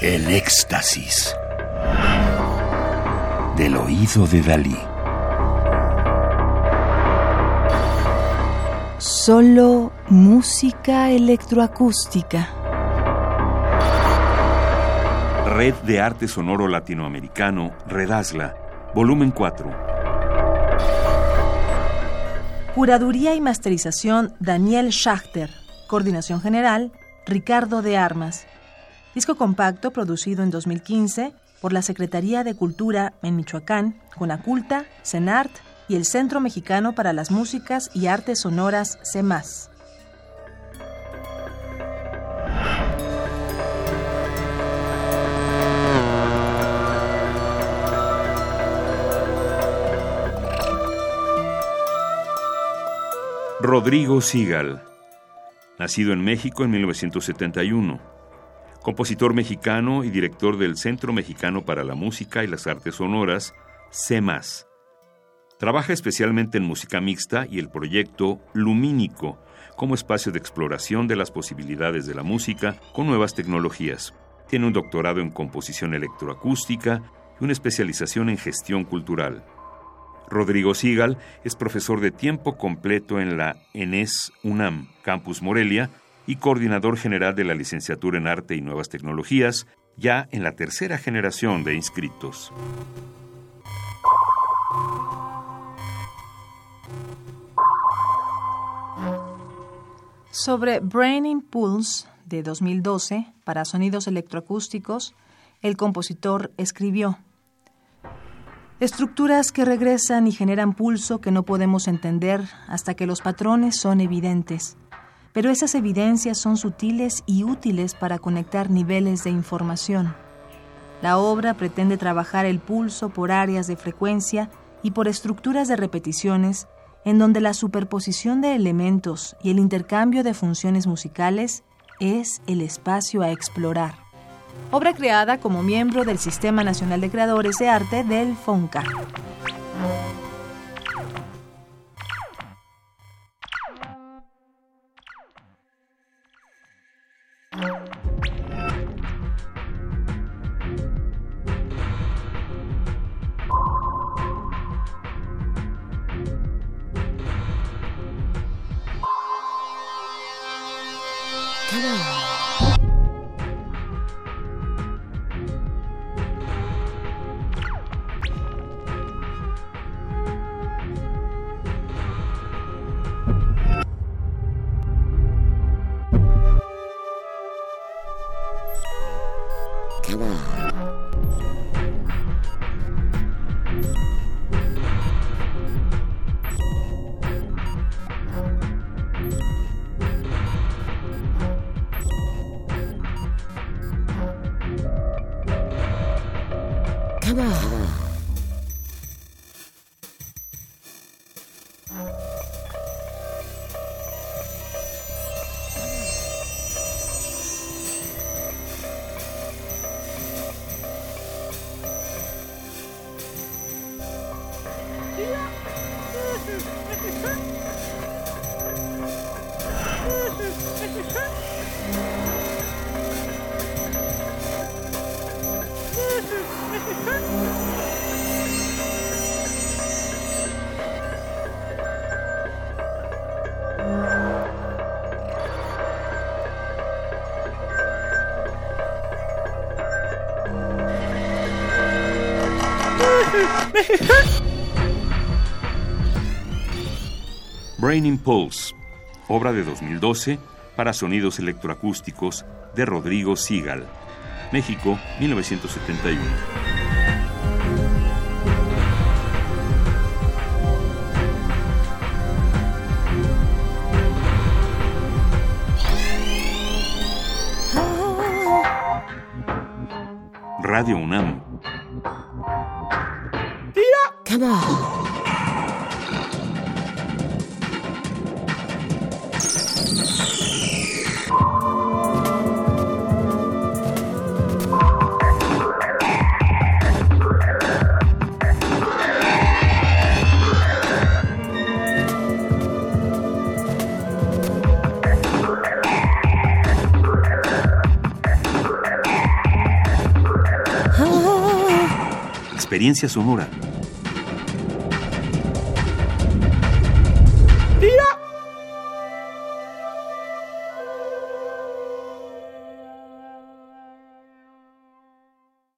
El éxtasis del oído de Dalí. Solo música electroacústica. Red de Arte Sonoro Latinoamericano, Redazla, volumen 4. Curaduría y masterización Daniel Schachter. Coordinación general Ricardo de Armas. Disco compacto producido en 2015 por la Secretaría de Cultura en Michoacán, Conaculta, CENART y el Centro Mexicano para las Músicas y Artes Sonoras, CEMAS. Rodrigo Sigal, nacido en México en 1971, compositor mexicano y director del Centro Mexicano para la Música y las Artes Sonoras, CEMAS. Trabaja especialmente en música mixta y el proyecto Lumínico, como espacio de exploración de las posibilidades de la música con nuevas tecnologías. Tiene un doctorado en composición electroacústica y una especialización en gestión cultural. Rodrigo Sigal es profesor de tiempo completo en la ENES UNAM, Campus Morelia, y coordinador general de la licenciatura en Arte y Nuevas Tecnologías, ya en la tercera generación de inscritos. Sobre Brain Impulse de 2012 para sonidos electroacústicos, el compositor escribió Estructuras que regresan y generan pulso que no podemos entender hasta que los patrones son evidentes. Pero esas evidencias son sutiles y útiles para conectar niveles de información. La obra pretende trabajar el pulso por áreas de frecuencia y por estructuras de repeticiones en donde la superposición de elementos y el intercambio de funciones musicales es el espacio a explorar obra creada como miembro del Sistema Nacional de Creadores de Arte del FONCA. Come on. Come on. Brain Impulse, obra de 2012 para sonidos electroacústicos de Rodrigo Sigal, México, 1971. Radio UNAM. Experiencia sonora.